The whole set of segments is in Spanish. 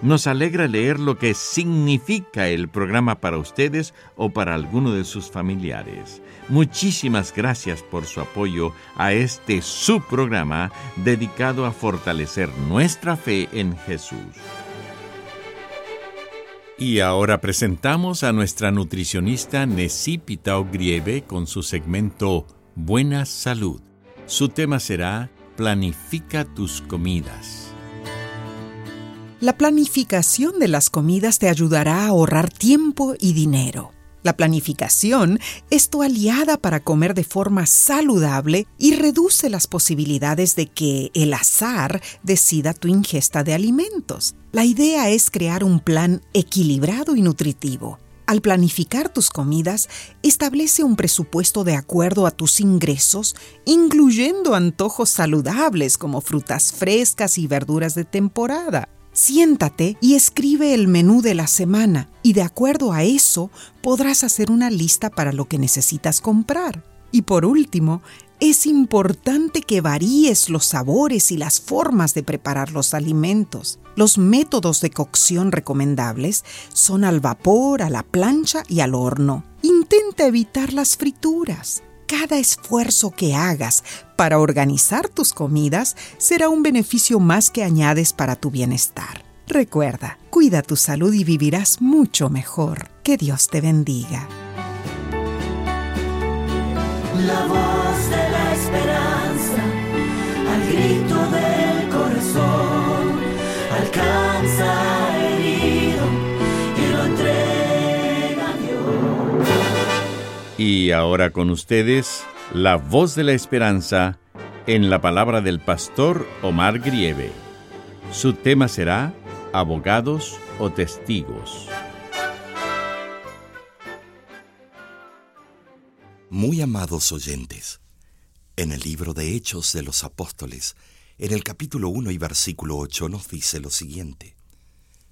Nos alegra leer lo que significa el programa para ustedes o para alguno de sus familiares. Muchísimas gracias por su apoyo a este subprograma dedicado a fortalecer nuestra fe en Jesús. Y ahora presentamos a nuestra nutricionista Necipita Grieve con su segmento Buena Salud. Su tema será Planifica tus comidas. La planificación de las comidas te ayudará a ahorrar tiempo y dinero. La planificación es tu aliada para comer de forma saludable y reduce las posibilidades de que el azar decida tu ingesta de alimentos. La idea es crear un plan equilibrado y nutritivo. Al planificar tus comidas, establece un presupuesto de acuerdo a tus ingresos, incluyendo antojos saludables como frutas frescas y verduras de temporada. Siéntate y escribe el menú de la semana y de acuerdo a eso podrás hacer una lista para lo que necesitas comprar. Y por último, es importante que varíes los sabores y las formas de preparar los alimentos. Los métodos de cocción recomendables son al vapor, a la plancha y al horno. Intenta evitar las frituras cada esfuerzo que hagas para organizar tus comidas será un beneficio más que añades para tu bienestar. Recuerda, cuida tu salud y vivirás mucho mejor. Que Dios te bendiga. La voz de la esperanza, al grito del corazón, alcanza Y ahora con ustedes, la voz de la esperanza en la palabra del pastor Omar Grieve. Su tema será abogados o testigos. Muy amados oyentes, en el libro de Hechos de los Apóstoles, en el capítulo 1 y versículo 8 nos dice lo siguiente,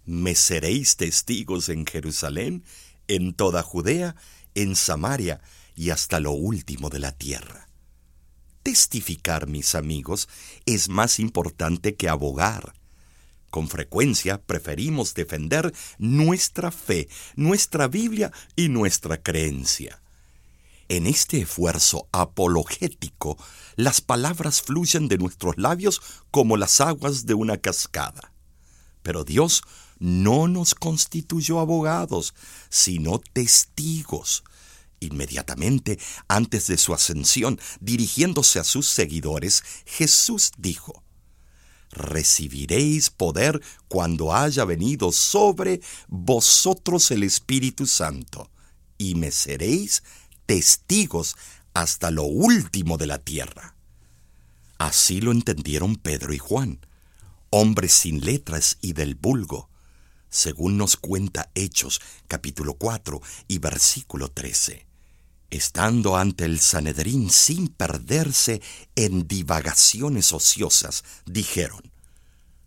Me seréis testigos en Jerusalén, en toda Judea, en Samaria y hasta lo último de la tierra. Testificar, mis amigos, es más importante que abogar. Con frecuencia preferimos defender nuestra fe, nuestra Biblia y nuestra creencia. En este esfuerzo apologético, las palabras fluyen de nuestros labios como las aguas de una cascada. Pero Dios no nos constituyó abogados, sino testigos. Inmediatamente antes de su ascensión, dirigiéndose a sus seguidores, Jesús dijo, Recibiréis poder cuando haya venido sobre vosotros el Espíritu Santo, y me seréis testigos hasta lo último de la tierra. Así lo entendieron Pedro y Juan, hombres sin letras y del vulgo, según nos cuenta Hechos capítulo 4 y versículo 13. Estando ante el Sanedrín sin perderse en divagaciones ociosas, dijeron,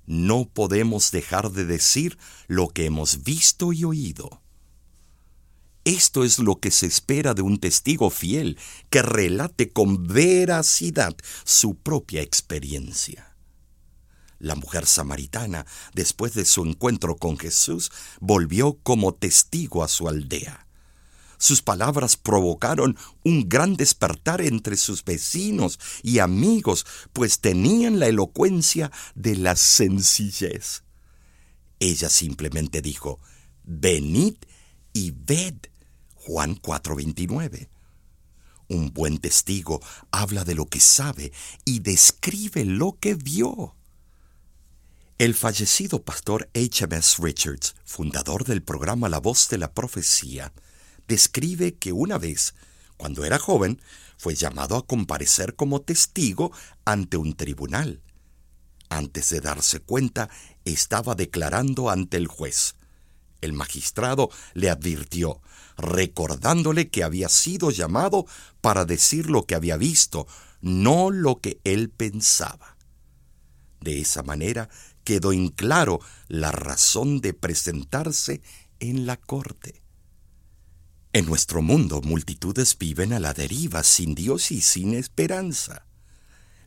no podemos dejar de decir lo que hemos visto y oído. Esto es lo que se espera de un testigo fiel que relate con veracidad su propia experiencia. La mujer samaritana, después de su encuentro con Jesús, volvió como testigo a su aldea. Sus palabras provocaron un gran despertar entre sus vecinos y amigos, pues tenían la elocuencia de la sencillez. Ella simplemente dijo, venid y ved. Juan 4:29. Un buen testigo habla de lo que sabe y describe lo que vio. El fallecido pastor H.M.S. Richards, fundador del programa La Voz de la Profecía, describe que una vez, cuando era joven, fue llamado a comparecer como testigo ante un tribunal. Antes de darse cuenta, estaba declarando ante el juez. El magistrado le advirtió, recordándole que había sido llamado para decir lo que había visto, no lo que él pensaba. De esa manera quedó en claro la razón de presentarse en la corte. En nuestro mundo multitudes viven a la deriva, sin Dios y sin esperanza.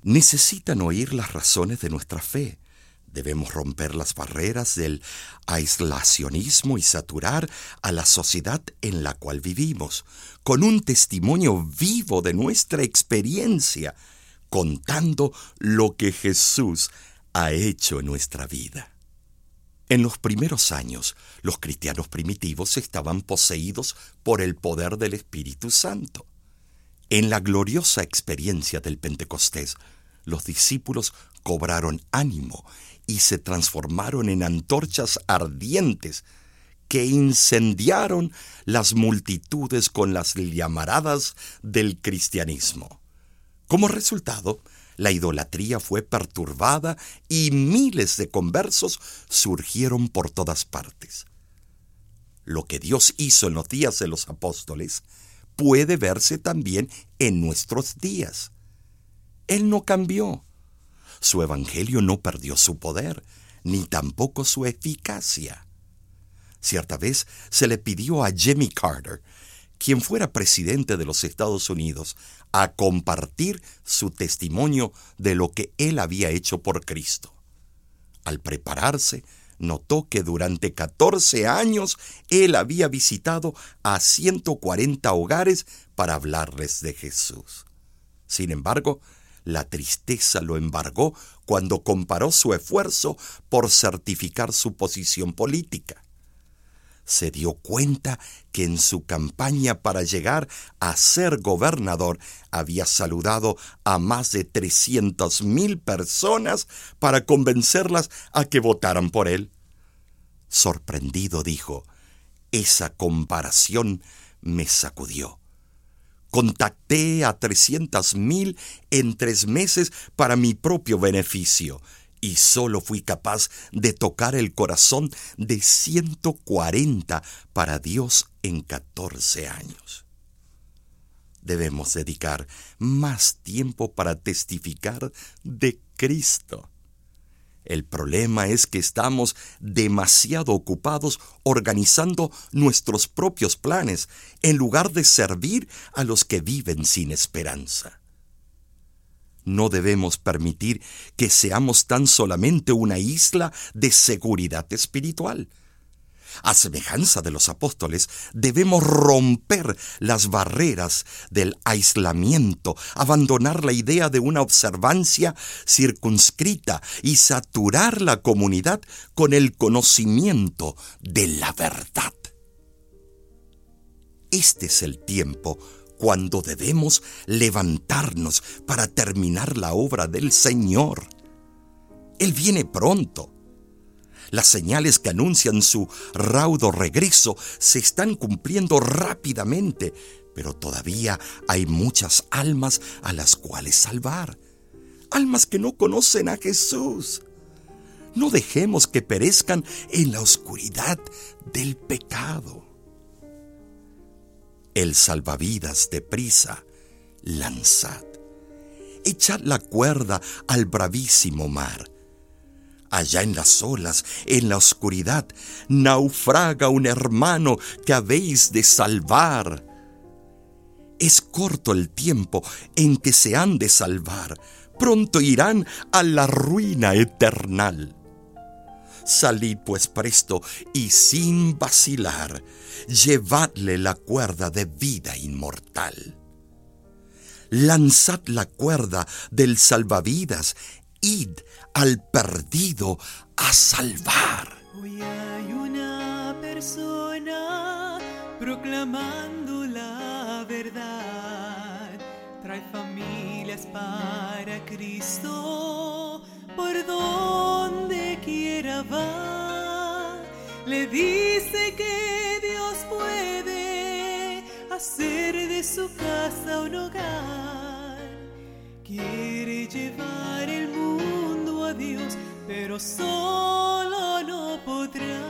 Necesitan oír las razones de nuestra fe. Debemos romper las barreras del aislacionismo y saturar a la sociedad en la cual vivimos, con un testimonio vivo de nuestra experiencia, contando lo que Jesús ha hecho en nuestra vida. En los primeros años, los cristianos primitivos estaban poseídos por el poder del Espíritu Santo. En la gloriosa experiencia del Pentecostés, los discípulos cobraron ánimo y se transformaron en antorchas ardientes que incendiaron las multitudes con las llamaradas del cristianismo. Como resultado, la idolatría fue perturbada y miles de conversos surgieron por todas partes. Lo que Dios hizo en los días de los apóstoles puede verse también en nuestros días. Él no cambió. Su evangelio no perdió su poder, ni tampoco su eficacia. Cierta vez se le pidió a Jimmy Carter, quien fuera presidente de los Estados Unidos, a compartir su testimonio de lo que él había hecho por Cristo. Al prepararse, notó que durante 14 años él había visitado a 140 hogares para hablarles de Jesús. Sin embargo, la tristeza lo embargó cuando comparó su esfuerzo por certificar su posición política se dio cuenta que en su campaña para llegar a ser gobernador había saludado a más de trescientas mil personas para convencerlas a que votaran por él. Sorprendido dijo, esa comparación me sacudió. Contacté a trescientas mil en tres meses para mi propio beneficio y solo fui capaz de tocar el corazón de 140 para Dios en 14 años. Debemos dedicar más tiempo para testificar de Cristo. El problema es que estamos demasiado ocupados organizando nuestros propios planes en lugar de servir a los que viven sin esperanza. No debemos permitir que seamos tan solamente una isla de seguridad espiritual. A semejanza de los apóstoles, debemos romper las barreras del aislamiento, abandonar la idea de una observancia circunscrita y saturar la comunidad con el conocimiento de la verdad. Este es el tiempo cuando debemos levantarnos para terminar la obra del Señor. Él viene pronto. Las señales que anuncian su raudo regreso se están cumpliendo rápidamente, pero todavía hay muchas almas a las cuales salvar. Almas que no conocen a Jesús. No dejemos que perezcan en la oscuridad del pecado el salvavidas de prisa, lanzad. Echad la cuerda al bravísimo mar. Allá en las olas, en la oscuridad, naufraga un hermano que habéis de salvar. Es corto el tiempo en que se han de salvar, pronto irán a la ruina eternal. Salid pues presto y sin vacilar, llevadle la cuerda de vida inmortal. Lanzad la cuerda del salvavidas, id al perdido a salvar. Hoy hay una persona proclamando la verdad trae familias para Cristo por donde quiera va. Le dice que Dios puede hacer de su casa un hogar. Quiere llevar el mundo a Dios, pero solo no podrá.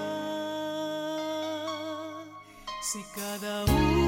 Si cada uno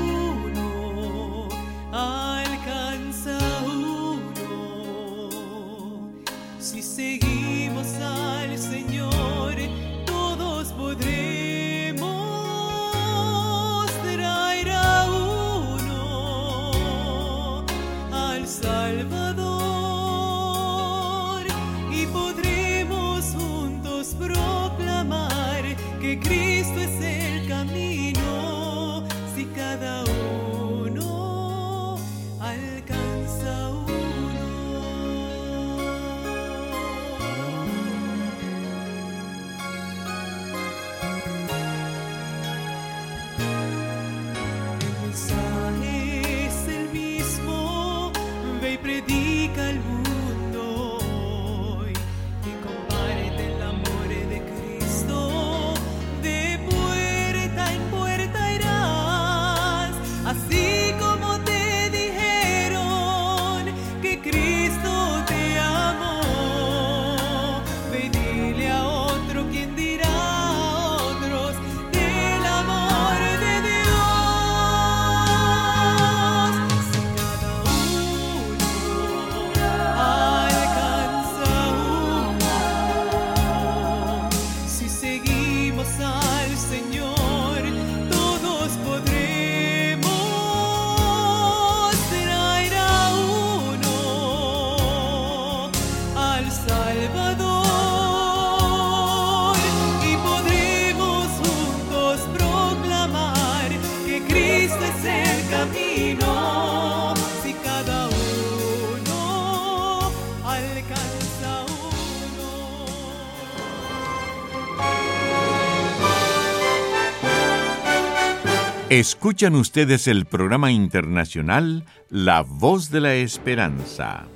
Escuchan ustedes el programa internacional La Voz de la Esperanza.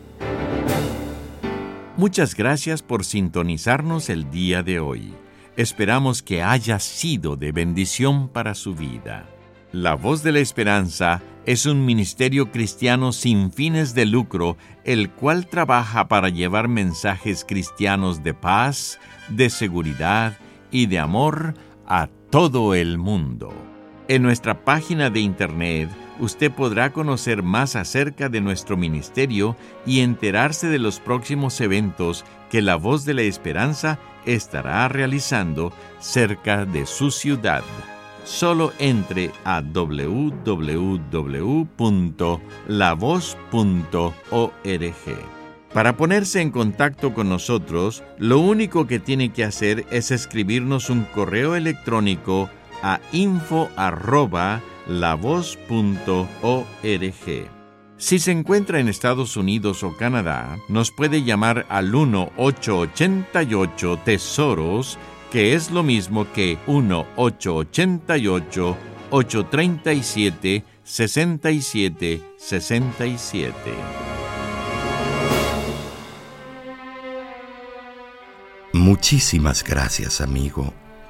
Muchas gracias por sintonizarnos el día de hoy. Esperamos que haya sido de bendición para su vida. La Voz de la Esperanza es un ministerio cristiano sin fines de lucro, el cual trabaja para llevar mensajes cristianos de paz, de seguridad y de amor a todo el mundo. En nuestra página de internet usted podrá conocer más acerca de nuestro ministerio y enterarse de los próximos eventos que la voz de la esperanza estará realizando cerca de su ciudad. Solo entre a www.lavoz.org. Para ponerse en contacto con nosotros, lo único que tiene que hacer es escribirnos un correo electrónico a info arroba lavoz.org. Si se encuentra en Estados Unidos o Canadá, nos puede llamar al 1-888 Tesoros, que es lo mismo que 1-888 837 6767. Muchísimas gracias, amigo,